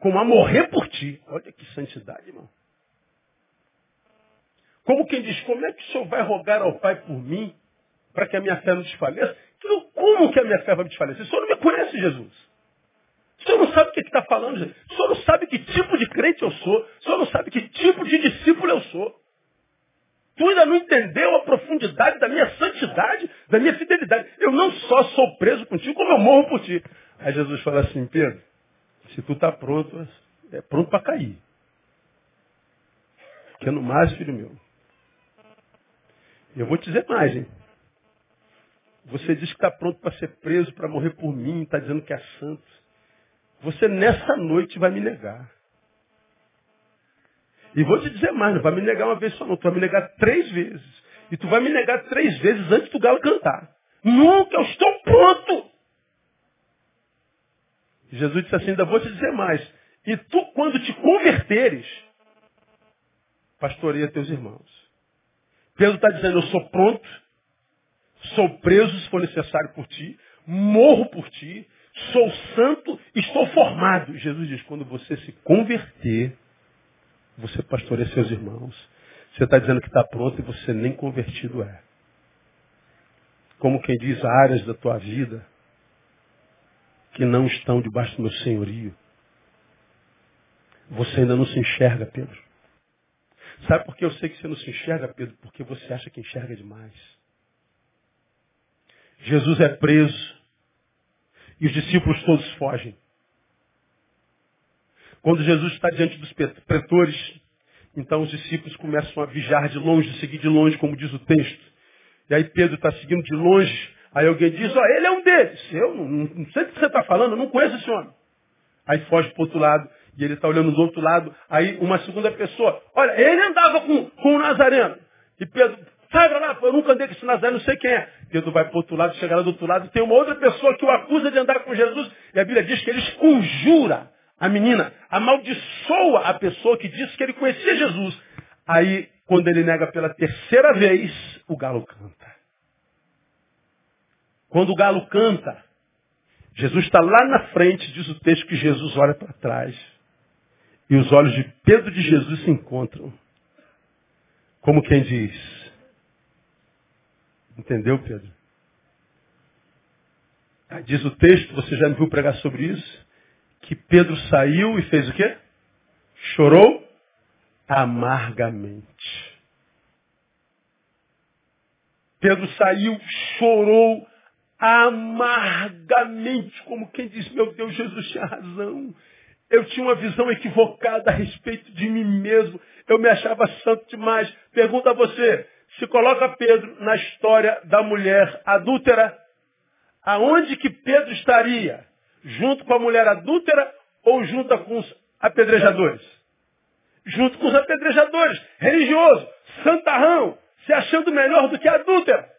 como a morrer por ti. Olha que santidade, irmão. Como quem diz, como é que o senhor vai rogar ao Pai por mim, para que a minha fé não desfaleça? Como que a minha fé vai desfalecer? O senhor não me conhece, Jesus. O senhor não sabe o que está falando, gente. O senhor não sabe que tipo de crente eu sou. O senhor não sabe que tipo de discípulo eu sou. Tu ainda não entendeu a profundidade da minha santidade, da minha fidelidade. Eu não só sou preso contigo, como eu morro por ti. Aí Jesus fala assim, Pedro, se tu está pronto, é pronto para cair. Porque no mais, filho meu. Eu vou te dizer mais, hein? Você diz que está pronto para ser preso, para morrer por mim, está dizendo que é santo. Você nessa noite vai me negar. E vou te dizer mais, não vai me negar uma vez só não, tu vai me negar três vezes. E tu vai me negar três vezes antes do galo cantar. Nunca, eu estou pronto. Jesus disse assim, ainda vou te dizer mais. E tu, quando te converteres, pastoreia teus irmãos. Pedro está dizendo, eu sou pronto, sou preso se for necessário por ti, morro por ti, sou santo, estou formado. Jesus diz, quando você se converter, você pastoreia seus irmãos. Você está dizendo que está pronto e você nem convertido é. Como quem diz, áreas da tua vida que não estão debaixo do meu senhorio. Você ainda não se enxerga, Pedro. Sabe por que eu sei que você não se enxerga, Pedro? Porque você acha que enxerga demais. Jesus é preso e os discípulos todos fogem. Quando Jesus está diante dos pretores, então os discípulos começam a vigiar de longe, seguir de longe, como diz o texto. E aí Pedro está seguindo de longe. Aí alguém diz, ó, oh, ele é um deles. Eu não, não sei o que você está falando, eu não conheço esse homem. Aí foge para o outro lado, e ele está olhando do outro lado. Aí uma segunda pessoa, olha, ele andava com, com o Nazareno. E Pedro, sai para lá, eu nunca andei com esse Nazareno, não sei quem é. Pedro vai para o outro lado, chega lá do outro lado, e tem uma outra pessoa que o acusa de andar com Jesus. E a Bíblia diz que eles conjura a menina, amaldiçoa a pessoa que disse que ele conhecia Jesus. Aí, quando ele nega pela terceira vez, o galo canta. Quando o galo canta, Jesus está lá na frente, diz o texto que Jesus olha para trás. E os olhos de Pedro de Jesus se encontram. Como quem diz. Entendeu, Pedro? Aí diz o texto, você já me viu pregar sobre isso, que Pedro saiu e fez o quê? Chorou amargamente. Pedro saiu, chorou amargamente, como quem diz, meu Deus, Jesus tinha razão. Eu tinha uma visão equivocada a respeito de mim mesmo. Eu me achava santo demais. Pergunta a você, se coloca Pedro na história da mulher adúltera, aonde que Pedro estaria? Junto com a mulher adúltera ou junto com os apedrejadores? Junto com os apedrejadores, religioso, santarrão, se achando melhor do que a adúltera.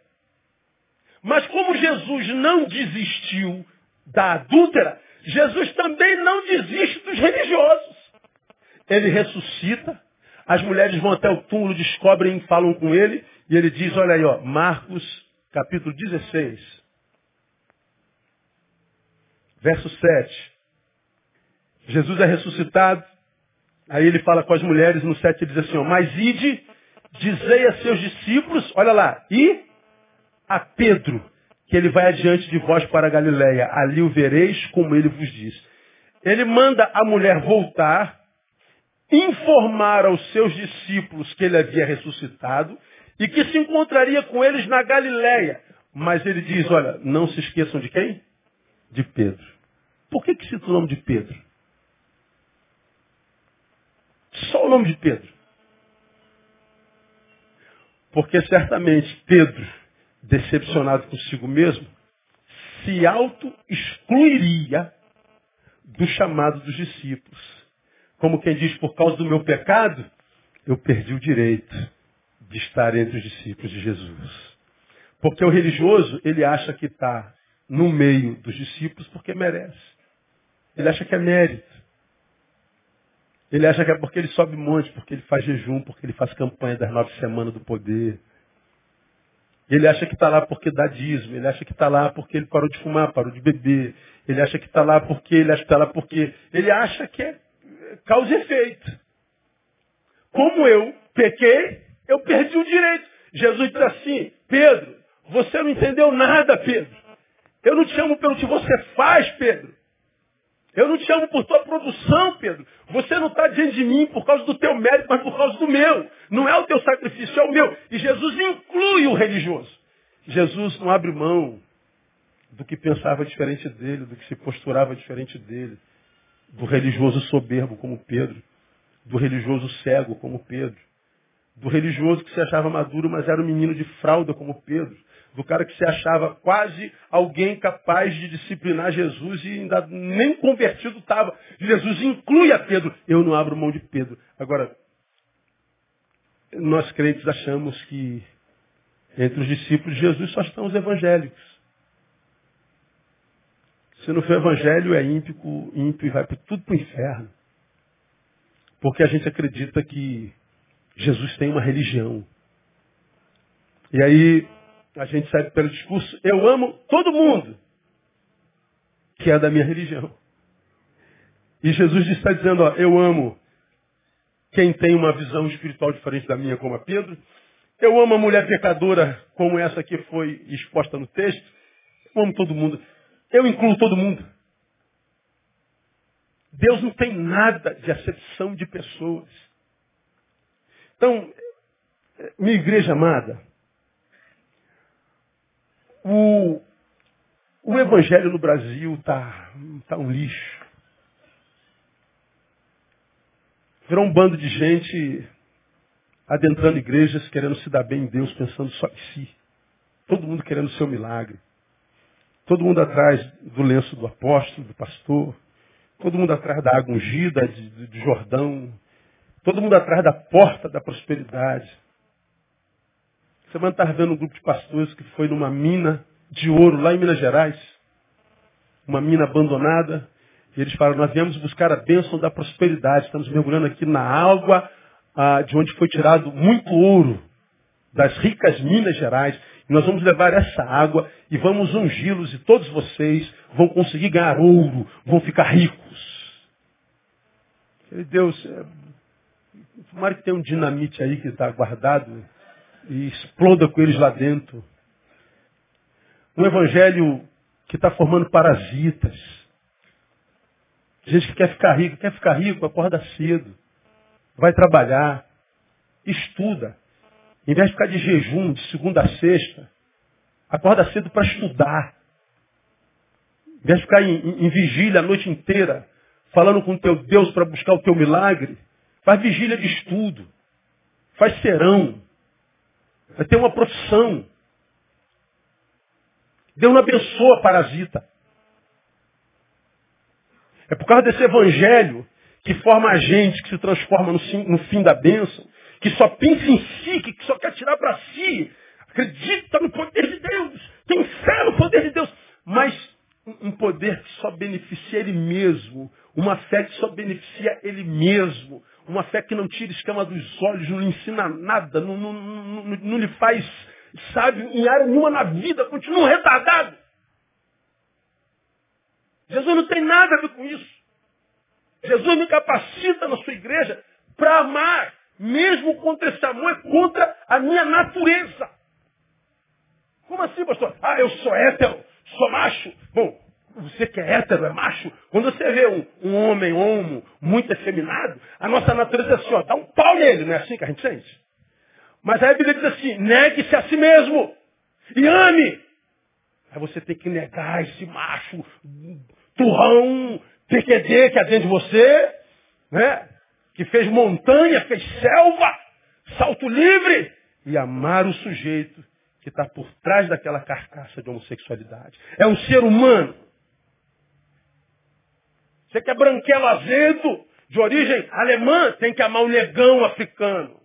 Mas como Jesus não desistiu da adúltera, Jesus também não desiste dos religiosos. Ele ressuscita, as mulheres vão até o túmulo, descobrem, falam com ele, e ele diz, olha aí, ó, Marcos capítulo 16, verso 7. Jesus é ressuscitado, aí ele fala com as mulheres, no 7 ele diz assim, ó, mas ide, dizei a seus discípulos, olha lá, e a Pedro, que ele vai adiante de vós para a Galiléia. Ali o vereis como ele vos diz. Ele manda a mulher voltar, informar aos seus discípulos que ele havia ressuscitado e que se encontraria com eles na Galiléia. Mas ele diz, olha, não se esqueçam de quem? De Pedro. Por que que cita o nome de Pedro? Só o nome de Pedro. Porque certamente Pedro decepcionado consigo mesmo, se auto-excluiria do chamado dos discípulos. Como quem diz, por causa do meu pecado, eu perdi o direito de estar entre os discípulos de Jesus. Porque o religioso, ele acha que está no meio dos discípulos porque merece. Ele acha que é mérito. Ele acha que é porque ele sobe monte, porque ele faz jejum, porque ele faz campanha das nove semanas do poder. Ele acha que está lá porque dá dízimo, ele acha que está lá porque ele parou de fumar, parou de beber, ele acha que está lá porque, ele acha que está lá porque, ele acha que é causa e efeito. Como eu pequei, eu perdi o direito. Jesus diz assim, Pedro, você não entendeu nada, Pedro. Eu não te chamo pelo que você faz, Pedro. Eu não te chamo por tua produção, Pedro. Você não está diante de mim por causa do teu mérito, mas por causa do meu. Não é o teu sacrifício, é o meu. E Jesus inclui o religioso. Jesus não abre mão do que pensava diferente dele, do que se posturava diferente dele. Do religioso soberbo como Pedro. Do religioso cego como Pedro. Do religioso que se achava maduro, mas era um menino de fralda como Pedro do cara que se achava quase alguém capaz de disciplinar Jesus e ainda nem convertido estava. Jesus inclui a Pedro. Eu não abro mão de Pedro. Agora, nós crentes achamos que entre os discípulos de Jesus só estão os evangélicos. Se não for evangelho, é ímpio, ímpio e vai tudo para o inferno. Porque a gente acredita que Jesus tem uma religião. E aí a gente sabe pelo discurso, eu amo todo mundo que é da minha religião. E Jesus está dizendo, ó, eu amo quem tem uma visão espiritual diferente da minha, como a Pedro. Eu amo a mulher pecadora, como essa que foi exposta no texto. Eu amo todo mundo. Eu incluo todo mundo. Deus não tem nada de acepção de pessoas. Então, minha igreja amada, o, o evangelho no Brasil está tá um lixo. Virou um bando de gente adentrando igrejas, querendo se dar bem em Deus, pensando só em si. Todo mundo querendo o seu milagre. Todo mundo atrás do lenço do apóstolo, do pastor. Todo mundo atrás da água ungida, de, de Jordão. Todo mundo atrás da porta da prosperidade. Semana estava vendo um grupo de pastores que foi numa mina de ouro lá em Minas Gerais. Uma mina abandonada. E eles falaram, nós viemos buscar a bênção da prosperidade. Estamos mergulhando aqui na água ah, de onde foi tirado muito ouro. Das ricas Minas Gerais. Nós vamos levar essa água e vamos ungí-los e todos vocês vão conseguir ganhar ouro, vão ficar ricos. Deus, é... tomara que tenha um dinamite aí que está guardado e exploda com eles lá dentro. Um evangelho que está formando parasitas. Gente que quer ficar rico, quer ficar rico, acorda cedo. Vai trabalhar, estuda. Em vez de ficar de jejum de segunda a sexta, acorda cedo para estudar. Em vez de ficar em, em, em vigília a noite inteira, falando com o teu Deus para buscar o teu milagre, faz vigília de estudo. Faz serão. Vai ter uma profissão. Deus não abençoa parasita. É por causa desse evangelho que forma a gente, que se transforma no, no fim da bênção, que só pensa em si, que só quer tirar para si, acredita no poder de Deus, tem fé no poder de Deus, mas um poder que só beneficia ele mesmo, uma fé que só beneficia ele mesmo, uma fé que não tira escama dos olhos, não lhe ensina nada, não, não, não, não lhe faz sábio em área nenhuma na vida, continua retardado. Jesus não tem nada a ver com isso. Jesus me capacita na sua igreja para amar, mesmo contra esse amor, é contra a minha natureza. Como assim, pastor? Ah, eu sou hétero, sou macho. Bom, você que é hétero, é macho, quando você vê um, um homem homo, muito efeminado, a nossa natureza é assim, ó, dá um pau nele, não é assim que a gente sente? Mas aí a Bíblia diz assim, negue-se a si mesmo e ame. Aí você tem que negar esse macho turrão, PQD que é dentro de você, né? Que fez montanha, fez selva, salto livre, e amar o sujeito que está por trás daquela carcaça de homossexualidade. É um ser humano. Você que é branquelo azedo, de origem alemã, tem que amar o negão africano.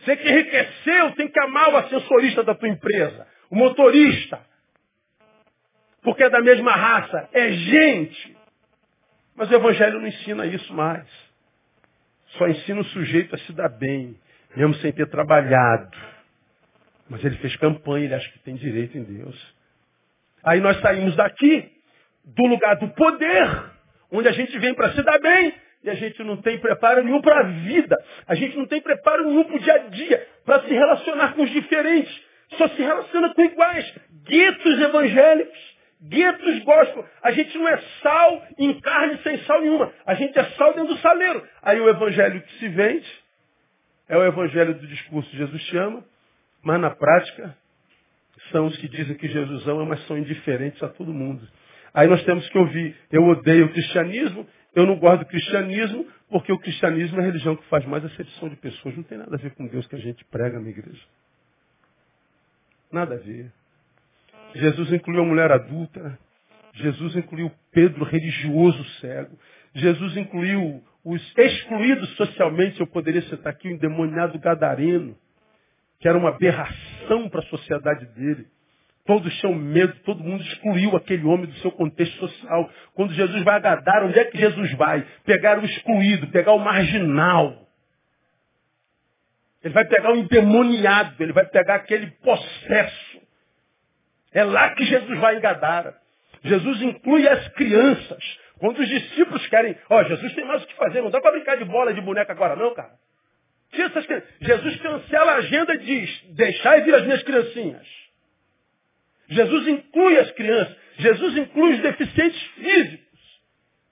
Você que enriqueceu, tem que amar o ascensorista da tua empresa, o motorista. Porque é da mesma raça, é gente. Mas o Evangelho não ensina isso mais. Só ensina o sujeito a se dar bem, mesmo sem ter trabalhado. Mas ele fez campanha, ele acha que tem direito em Deus. Aí nós saímos daqui, do lugar do poder, onde a gente vem para se dar bem, e a gente não tem preparo nenhum para a vida. A gente não tem preparo nenhum para o dia a dia, para se relacionar com os diferentes. Só se relaciona com iguais. Guetos evangélicos, guetos gospel. A gente não é sal em carne sem sal nenhuma. A gente é sal dentro do saleiro. Aí o evangelho que se vende é o evangelho do discurso. Jesus chama, mas na prática são os que dizem que Jesus ama, mas são indiferentes a todo mundo. Aí nós temos que ouvir, eu odeio o cristianismo, eu não gosto do cristianismo, porque o cristianismo é a religião que faz mais acepção de pessoas. Não tem nada a ver com Deus que a gente prega na igreja. Nada a ver. Jesus incluiu a mulher adulta. Jesus incluiu Pedro, religioso cego. Jesus incluiu os excluídos socialmente. Eu poderia citar aqui o endemoniado gadareno, que era uma aberração para a sociedade dele. Todos tinham medo, todo mundo excluiu aquele homem do seu contexto social. Quando Jesus vai agadar, onde é que Jesus vai? Pegar o excluído, pegar o marginal. Ele vai pegar o endemoniado, ele vai pegar aquele possesso. É lá que Jesus vai engadar. Jesus inclui as crianças. Quando os discípulos querem, ó, oh, Jesus tem mais o que fazer, não dá para brincar de bola de boneca agora não, cara. Jesus cancela a agenda e diz, deixai vir as minhas criancinhas. Jesus inclui as crianças. Jesus inclui os deficientes físicos.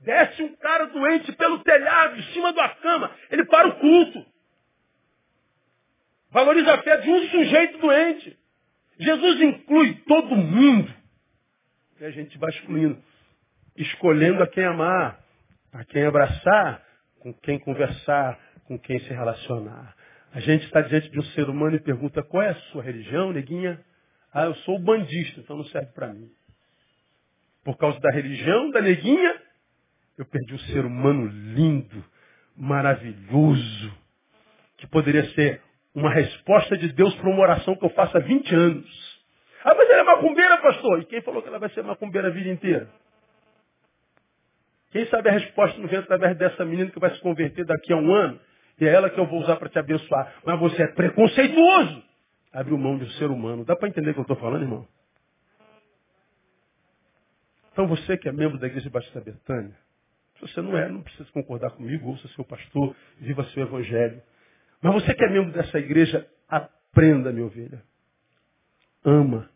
Desce um cara doente pelo telhado, em cima da cama. Ele para o culto. Valoriza a fé de um sujeito doente. Jesus inclui todo mundo. E a gente vai excluindo. Escolhendo a quem amar, a quem abraçar, com quem conversar, com quem se relacionar. A gente está diante de um ser humano e pergunta, qual é a sua religião, neguinha? Ah, eu sou bandista, então não serve para mim. Por causa da religião da neguinha, eu perdi um ser humano lindo, maravilhoso, que poderia ser uma resposta de Deus para uma oração que eu faço há 20 anos. Ah, mas ela é macumbeira, pastor. E quem falou que ela vai ser macumbeira a vida inteira? Quem sabe a resposta não vem através dessa menina que vai se converter daqui a um ano? E é ela que eu vou usar para te abençoar. Mas você é preconceituoso. Abriu mão de um ser humano. Dá para entender o que eu estou falando, irmão? Então você que é membro da Igreja Batista Betânia, se você não é, não precisa concordar comigo, ouça seu pastor, viva seu evangelho. Mas você que é membro dessa igreja, aprenda, minha ovelha. Ama.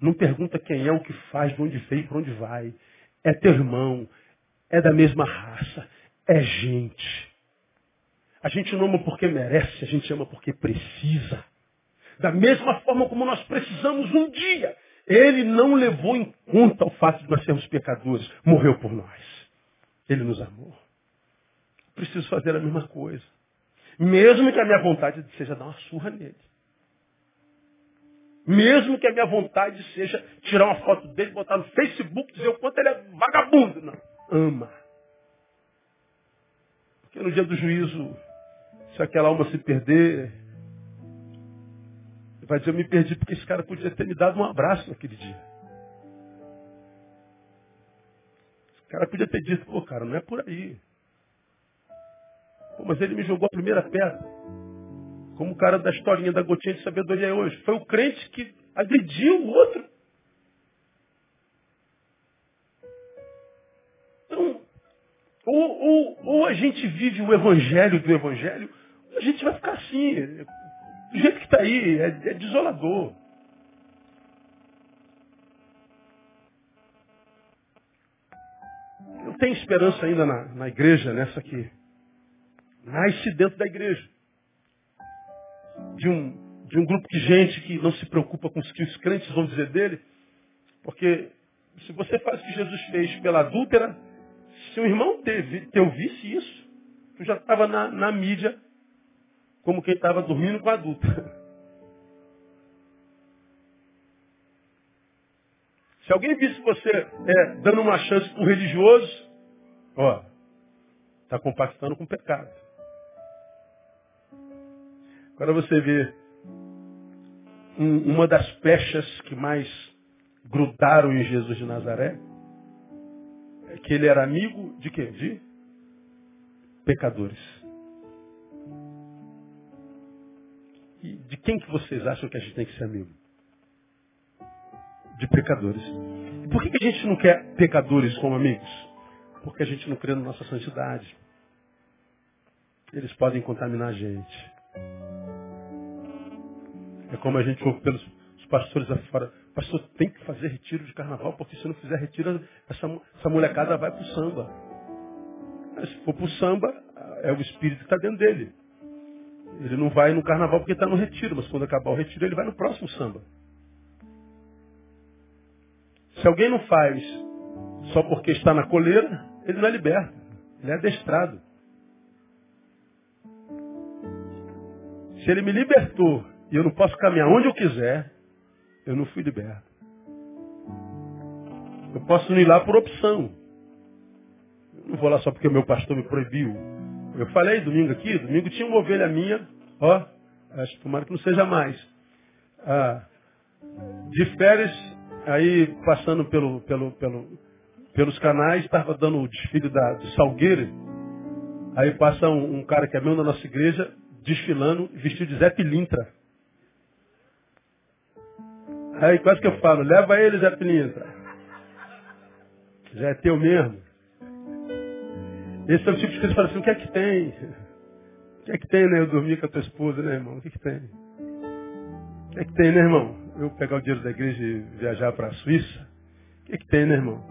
Não pergunta quem é, o que faz, de onde veio, para onde vai. É teu irmão, é da mesma raça, é gente. A gente não ama porque merece, a gente ama porque precisa. Da mesma forma como nós precisamos um dia. Ele não levou em conta o fato de nós sermos pecadores. Morreu por nós. Ele nos amou. Preciso fazer a mesma coisa. Mesmo que a minha vontade seja dar uma surra nele. Mesmo que a minha vontade seja tirar uma foto dele, botar no Facebook, dizer o quanto ele é vagabundo. Não. Ama. Porque no dia do juízo, se aquela alma se perder, vai dizer, eu me perdi porque esse cara podia ter me dado um abraço naquele dia. Esse cara podia ter dito, pô, cara, não é por aí. Pô, mas ele me jogou a primeira pedra. Como o cara da historinha da gotinha de sabedoria hoje. Foi o crente que agrediu o outro. Então, ou, ou, ou a gente vive o evangelho do evangelho, ou a gente vai ficar assim. Do jeito que está aí, é, é desolador. Eu tenho esperança ainda na, na igreja, nessa aqui nasce dentro da igreja. De um, de um grupo de gente que não se preocupa com o que os crentes vão dizer dele. Porque se você faz o que Jesus fez pela adúltera, se um irmão teve, te ouvisse isso, tu já estava na, na mídia como quem estava dormindo com a adulta. Se alguém visse você é, dando uma chance para o religioso, ó, está compactando com o pecado. Agora você vê um, uma das pechas que mais grudaram em Jesus de Nazaré, é que ele era amigo de quê? De pecadores. E de quem que vocês acham que a gente tem que ser amigo? De pecadores. E por que, que a gente não quer pecadores como amigos? Porque a gente não crê na nossa santidade. Eles podem contaminar a gente. É como a gente ouve pelos os pastores afora. Pastor, tem que fazer retiro de carnaval, porque se não fizer retiro, essa, essa molecada vai para o samba. Se for para o samba, é o espírito que está dentro dele. Ele não vai no carnaval porque está no retiro, mas quando acabar o retiro, ele vai no próximo samba. Se alguém não faz só porque está na coleira, ele não é liberto. Ele é adestrado. Se ele me libertou e eu não posso caminhar onde eu quiser, eu não fui liberto. Eu posso ir lá por opção. Eu não vou lá só porque meu pastor me proibiu. Eu falei domingo aqui, domingo tinha uma ovelha minha, ó, acho que tomara que não seja mais. Ah, de férias, aí passando pelo, pelo, pelo, pelos canais, estava dando o desfile da, do Salgueiro. Aí passa um, um cara que é meu da nossa igreja, desfilando, vestido de Zé Pilintra. Aí quase que eu falo, leva ele, Zé Pilintra. Já é teu mesmo. Esse é o tipo de coisa que fala assim, o que é que tem? O que é que tem, né? Eu dormir com a tua esposa, né, irmão? O que é que tem? O que é que tem, né, irmão? Eu pegar o dinheiro da igreja e viajar para a Suíça? O que é que tem, né, irmão?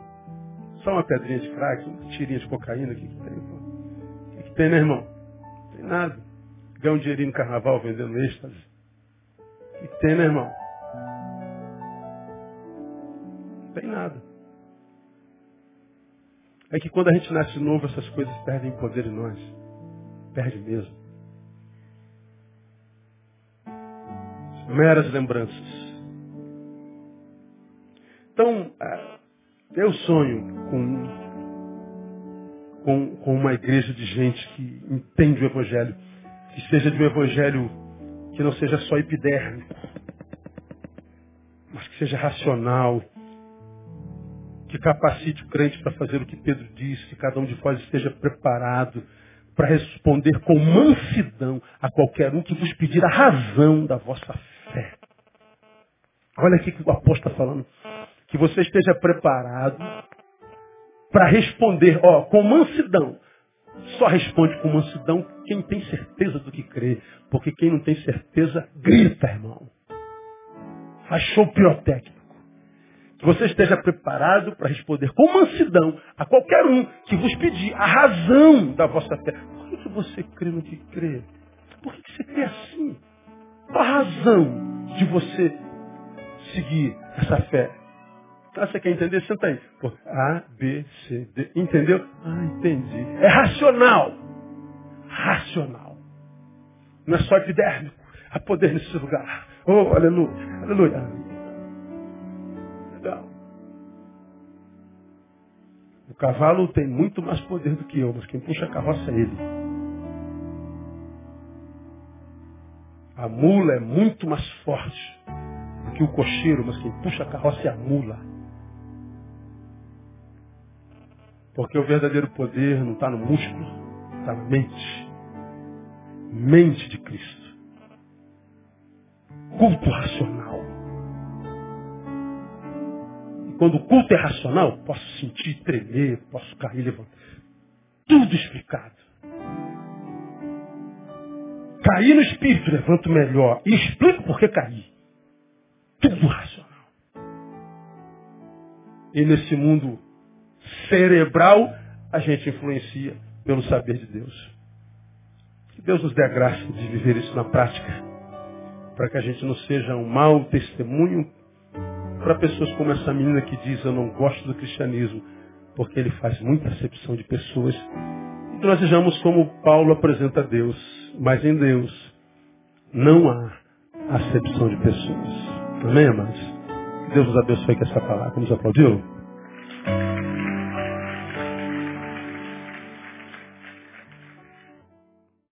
Só uma pedrinha de crack, uma tirinha de cocaína, o que, é que tem, irmão? O que é que tem, né, irmão? Não tem nada. Ganhar um dinheirinho no carnaval vendendo êxtase. O que, é que tem, né, irmão? Tem nada. é que quando a gente nasce novo, essas coisas perdem poder em nós. Perde mesmo. Meras lembranças. Então, ah, eu sonho com, com, com uma igreja de gente que entende o Evangelho, que seja de um Evangelho que não seja só epidérmico, mas que seja racional, que capacite o crente para fazer o que Pedro disse, que cada um de vós esteja preparado para responder com mansidão a qualquer um que vos pedir a razão da vossa fé. Olha aqui que o apóstolo está falando. Que você esteja preparado para responder, ó, com mansidão. Só responde com mansidão quem tem certeza do que crê. Porque quem não tem certeza, grita, irmão. Show pirotécnico. Que você esteja preparado para responder com mansidão a qualquer um que vos pedir a razão da vossa fé. Por que, que você crê no que crê? Por que, que você crê assim? Qual a razão de você seguir essa fé? Ah, você quer entender? Senta aí. A, B, C, D. Entendeu? Ah, entendi. É racional. Racional. Não é só epidérmico. Há poder nesse lugar. Oh, aleluia. Aleluia. Cavalo tem muito mais poder do que eu, mas quem puxa a carroça é ele. A mula é muito mais forte do que o cocheiro, mas quem puxa a carroça é a mula. Porque o verdadeiro poder não está no músculo, está na mente. Mente de Cristo. Culto racional. Quando o culto é racional, posso sentir, tremer, posso cair, levantar. Tudo explicado. Cair no espírito, levanto melhor. E explico por que caí. Tudo racional. E nesse mundo cerebral, a gente influencia pelo saber de Deus. Que Deus nos dê a graça de viver isso na prática. Para que a gente não seja um mau testemunho para pessoas como essa menina que diz eu não gosto do cristianismo, porque ele faz muita acepção de pessoas. E nós sejamos como Paulo apresenta Deus, mas em Deus não há acepção de pessoas. Amém, amados? Deus nos abençoe com essa palavra. Vamos aplaudir?